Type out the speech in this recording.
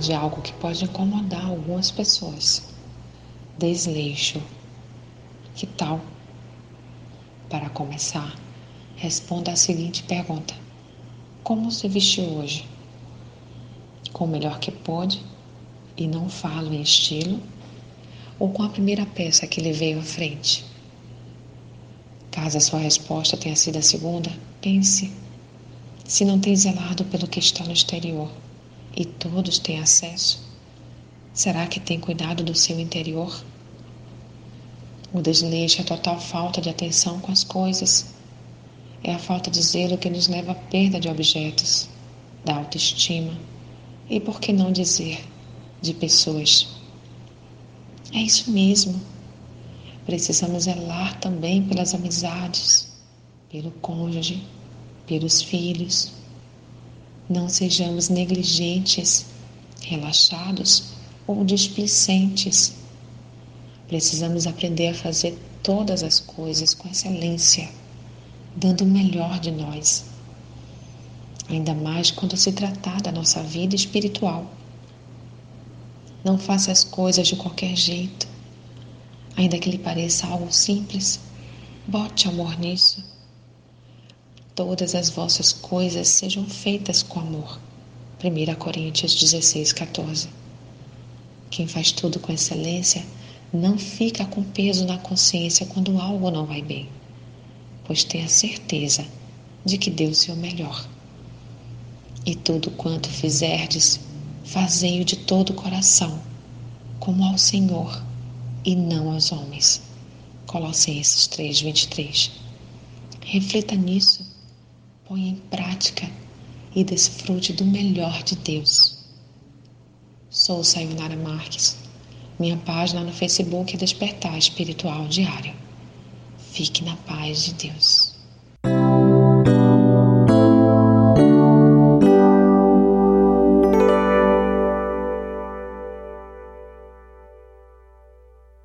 de algo que pode incomodar algumas pessoas. Desleixo. Que tal? Para começar, responda a seguinte pergunta: Como se vestiu hoje? Com o melhor que pôde e não falo em estilo, ou com a primeira peça que lhe veio à frente? Caso a sua resposta tenha sido a segunda, pense se não tem zelado pelo que está no exterior e todos têm acesso, será que tem cuidado do seu interior? O desleixo é a total falta de atenção com as coisas. É a falta de zelo que nos leva à perda de objetos, da autoestima e, por que não dizer, de pessoas. É isso mesmo. Precisamos zelar também pelas amizades, pelo cônjuge, pelos filhos, não sejamos negligentes, relaxados ou displicentes. Precisamos aprender a fazer todas as coisas com excelência, dando o melhor de nós. Ainda mais quando se tratar da nossa vida espiritual. Não faça as coisas de qualquer jeito, ainda que lhe pareça algo simples. Bote amor nisso todas as vossas coisas sejam feitas com amor. 1 Coríntios 16, 14. Quem faz tudo com excelência não fica com peso na consciência quando algo não vai bem, pois tem a certeza de que deu o seu melhor. E tudo quanto fizerdes, fazei-o de todo o coração, como ao Senhor e não aos homens. Colossenses 3, 23. Reflita nisso Põe em prática e desfrute do melhor de Deus. Sou Sayonara Marques. Minha página no Facebook é Despertar Espiritual Diário. Fique na paz de Deus.